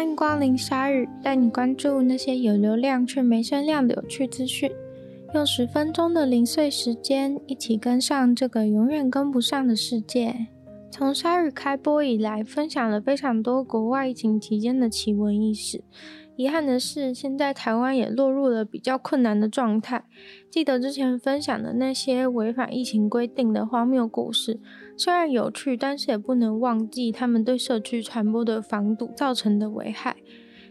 欢迎光临鲨鱼，带你关注那些有流量却没声量的有趣资讯。用十分钟的零碎时间，一起跟上这个永远跟不上的世界。从鲨语开播以来，分享了非常多国外疫情期间的奇闻异事。遗憾的是，现在台湾也落入了比较困难的状态。记得之前分享的那些违反疫情规定的荒谬故事，虽然有趣，但是也不能忘记他们对社区传播的防堵造成的危害。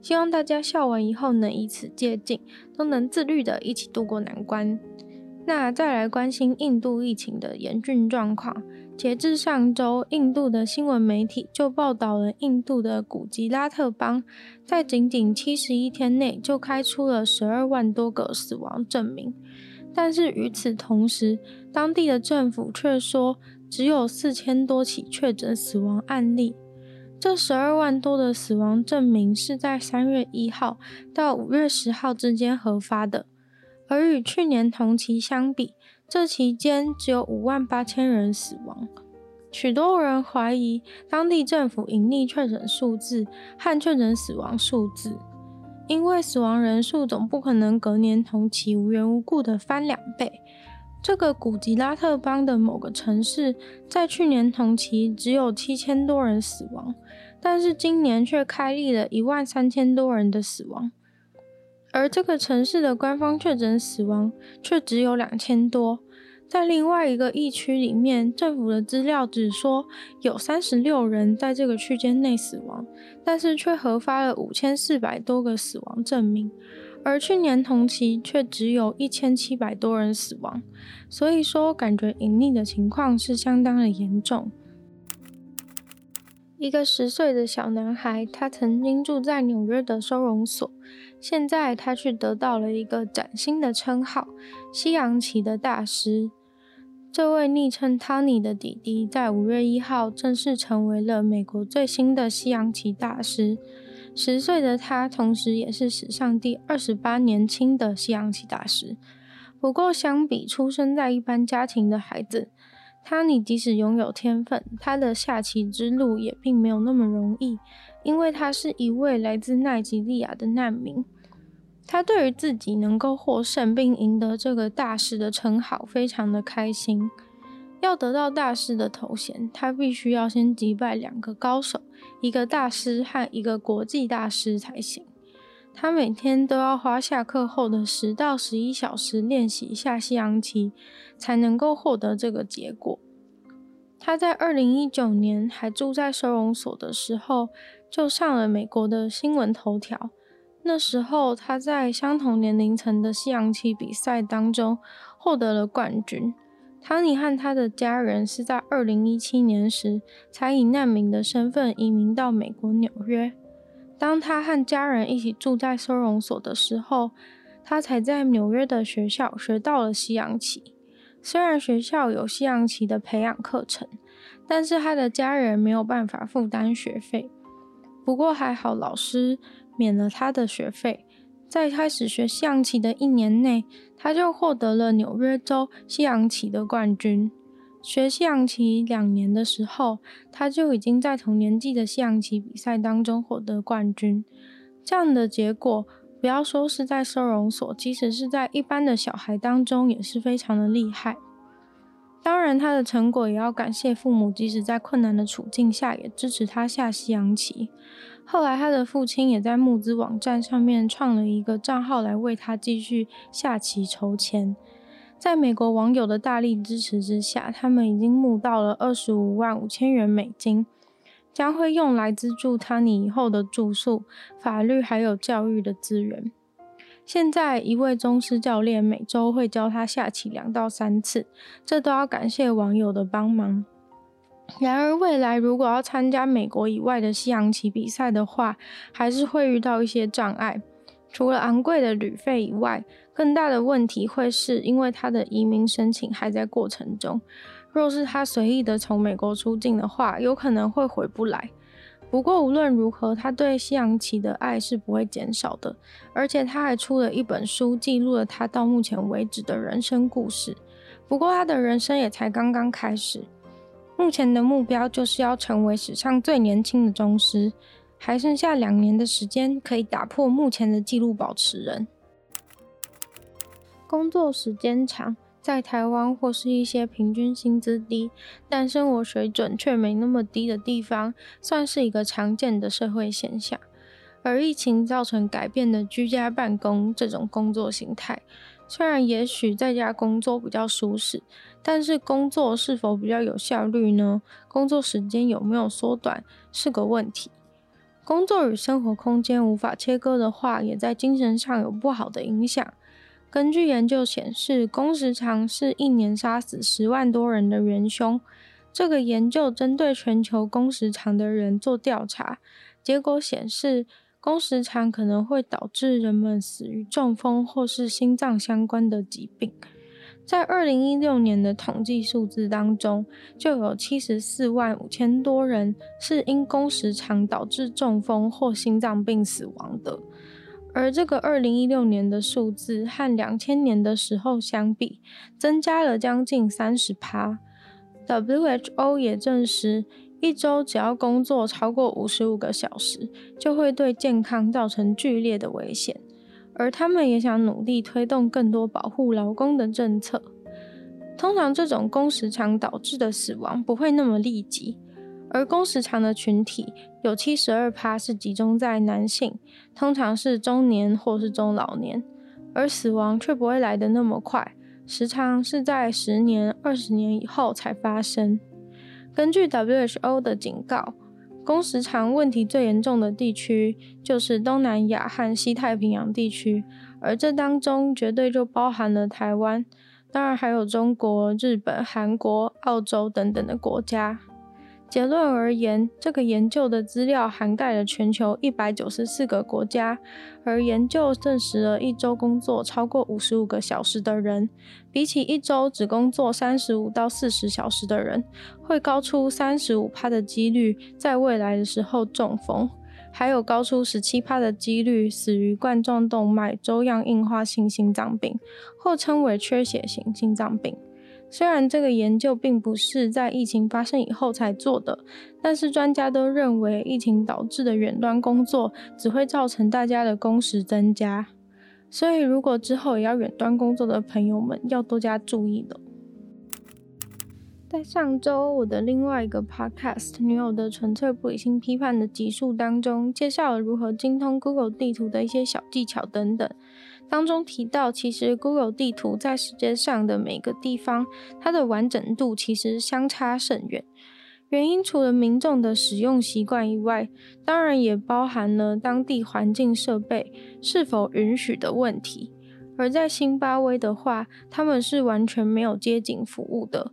希望大家笑完以后能以此借鉴，都能自律的一起度过难关。那再来关心印度疫情的严峻状况。截至上周，印度的新闻媒体就报道了印度的古吉拉特邦在仅仅七十一天内就开出了十二万多个死亡证明。但是与此同时，当地的政府却说只有四千多起确诊死亡案例。这十二万多的死亡证明是在三月一号到五月十号之间核发的。而与去年同期相比，这期间只有五万八千人死亡。许多人怀疑当地政府隐匿确诊数字和确诊死亡数字，因为死亡人数总不可能隔年同期无缘无故的翻两倍。这个古吉拉特邦的某个城市在去年同期只有七千多人死亡，但是今年却开立了一万三千多人的死亡。而这个城市的官方确诊死亡却只有两千多，在另外一个疫区里面，政府的资料只说有三十六人在这个区间内死亡，但是却核发了五千四百多个死亡证明，而去年同期却只有一千七百多人死亡，所以说感觉隐匿的情况是相当的严重。一个十岁的小男孩，他曾经住在纽约的收容所。现在他却得到了一个崭新的称号——西洋棋的大师。这位昵称 Tony 的弟弟，在五月一号正式成为了美国最新的西洋棋大师。十岁的他，同时也是史上第二十八年轻的西洋棋大师。不过，相比出生在一般家庭的孩子，Tony 即使拥有天分，他的下棋之路也并没有那么容易，因为他是一位来自奈及利亚的难民。他对于自己能够获胜并赢得这个大师的称号非常的开心。要得到大师的头衔，他必须要先击败两个高手，一个大师和一个国际大师才行。他每天都要花下课后的十到十一小时练习下西洋棋，才能够获得这个结果。他在二零一九年还住在收容所的时候，就上了美国的新闻头条。那时候，他在相同年龄层的西洋棋比赛当中获得了冠军。汤尼和他的家人是在二零一七年时才以难民的身份移民到美国纽约。当他和家人一起住在收容所的时候，他才在纽约的学校学到了西洋棋。虽然学校有西洋棋的培养课程，但是他的家人没有办法负担学费。不过还好，老师。免了他的学费，在开始学西洋棋的一年内，他就获得了纽约州西洋棋的冠军。学西洋棋两年的时候，他就已经在同年纪的西洋棋比赛当中获得冠军。这样的结果，不要说是在收容所，即使是在一般的小孩当中，也是非常的厉害。当然，他的成果也要感谢父母，即使在困难的处境下，也支持他下西洋棋。后来，他的父亲也在募资网站上面创了一个账号来为他继续下棋筹钱。在美国网友的大力支持之下，他们已经募到了二十五万五千元美金，将会用来资助他你以后的住宿、法律还有教育的资源。现在，一位宗师教练每周会教他下棋两到三次，这都要感谢网友的帮忙。然而，未来如果要参加美国以外的西洋棋比赛的话，还是会遇到一些障碍。除了昂贵的旅费以外，更大的问题会是因为他的移民申请还在过程中。若是他随意的从美国出境的话，有可能会回不来。不过无论如何，他对西洋棋的爱是不会减少的，而且他还出了一本书，记录了他到目前为止的人生故事。不过他的人生也才刚刚开始，目前的目标就是要成为史上最年轻的宗师，还剩下两年的时间可以打破目前的纪录保持人。工作时间长，在台湾或是一些平均薪资低，但生活水准却没那么低的地方，算是一个常见的社会现象。而疫情造成改变的居家办公这种工作形态，虽然也许在家工作比较舒适，但是工作是否比较有效率呢？工作时间有没有缩短是个问题。工作与生活空间无法切割的话，也在精神上有不好的影响。根据研究显示，工时长是一年杀死十万多人的元凶。这个研究针对全球工时长的人做调查，结果显示，工时长可能会导致人们死于中风或是心脏相关的疾病。在二零一六年的统计数字当中，就有七十四万五千多人是因工时长导致中风或心脏病死亡的。而这个二零一六年的数字和两千年的时候相比，增加了将近三十趴。WHO 也证实，一周只要工作超过五十五个小时，就会对健康造成剧烈的危险。而他们也想努力推动更多保护劳工的政策。通常这种工时长导致的死亡不会那么立即，而工时长的群体有七十二趴是集中在男性，通常是中年或是中老年，而死亡却不会来得那么快，时常是在十年、二十年以后才发生。根据 WHO 的警告，工时长问题最严重的地区就是东南亚和西太平洋地区，而这当中绝对就包含了台湾，当然还有中国、日本、韩国、澳洲等等的国家。结论而言，这个研究的资料涵盖了全球一百九十四个国家，而研究证实了一周工作超过五十五个小时的人，比起一周只工作三十五到四十小时的人，会高出三十五趴的几率在未来的时候中风，还有高出十七趴的几率死于冠状动脉粥样硬化性心脏病，或称为缺血型心脏病。虽然这个研究并不是在疫情发生以后才做的，但是专家都认为疫情导致的远端工作只会造成大家的工时增加。所以，如果之后也要远端工作的朋友们要多加注意了。在上周我的另外一个 podcast《女友的纯粹不理性批判》的集数当中，介绍了如何精通 Google 地图的一些小技巧等等。当中提到，其实 Google 地图在世界上的每个地方，它的完整度其实相差甚远。原因除了民众的使用习惯以外，当然也包含了当地环境设备是否允许的问题。而在辛巴威的话，他们是完全没有街景服务的。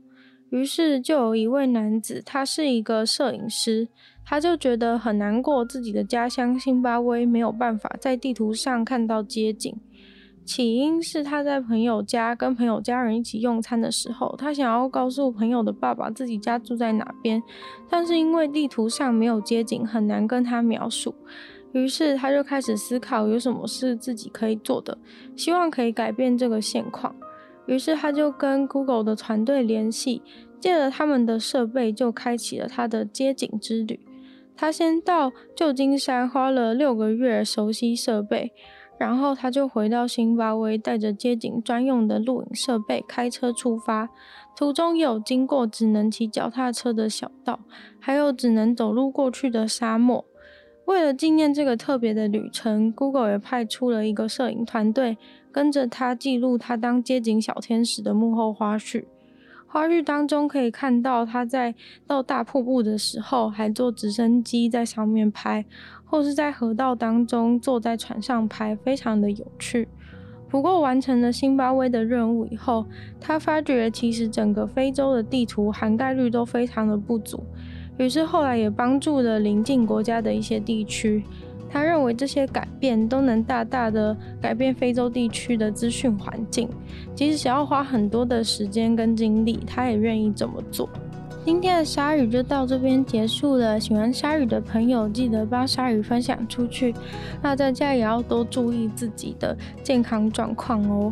于是就有一位男子，他是一个摄影师，他就觉得很难过，自己的家乡辛巴威没有办法在地图上看到街景。起因是他在朋友家跟朋友家人一起用餐的时候，他想要告诉朋友的爸爸自己家住在哪边，但是因为地图上没有街景，很难跟他描述。于是他就开始思考有什么是自己可以做的，希望可以改变这个现况。于是他就跟 Google 的团队联系，借了他们的设备，就开启了他的街景之旅。他先到旧金山，花了六个月熟悉设备。然后他就回到辛巴威，带着街景专用的录影设备开车出发。途中有经过只能骑脚踏车的小道，还有只能走路过去的沙漠。为了纪念这个特别的旅程，Google 也派出了一个摄影团队，跟着他记录他当街景小天使的幕后花絮。花絮当中可以看到他在到大瀑布的时候，还坐直升机在上面拍。或是在河道当中坐在船上拍，非常的有趣。不过完成了辛巴威的任务以后，他发觉其实整个非洲的地图涵盖率都非常的不足。于是后来也帮助了邻近国家的一些地区。他认为这些改变都能大大的改变非洲地区的资讯环境，即使想要花很多的时间跟精力，他也愿意这么做。今天的鲨鱼就到这边结束了。喜欢鲨鱼的朋友，记得帮鲨鱼分享出去。那大家也要多注意自己的健康状况哦。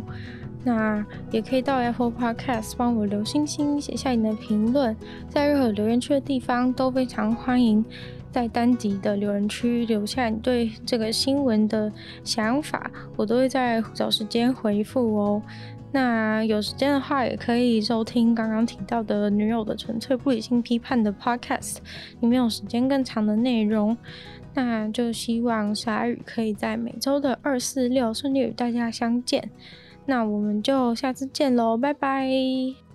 那也可以到 Apple Podcast 帮我留星星，写下你的评论，在任何留言区的地方都非常欢迎。在单集的留言区留下你对这个新闻的想法，我都会在找时间回复哦。那有时间的话，也可以收听刚刚提到的《女友的纯粹不理性批判》的 Podcast，里面有时间更长的内容。那就希望鲨语可以在每周的二、四、六顺利与大家相见。那我们就下次见喽，拜拜。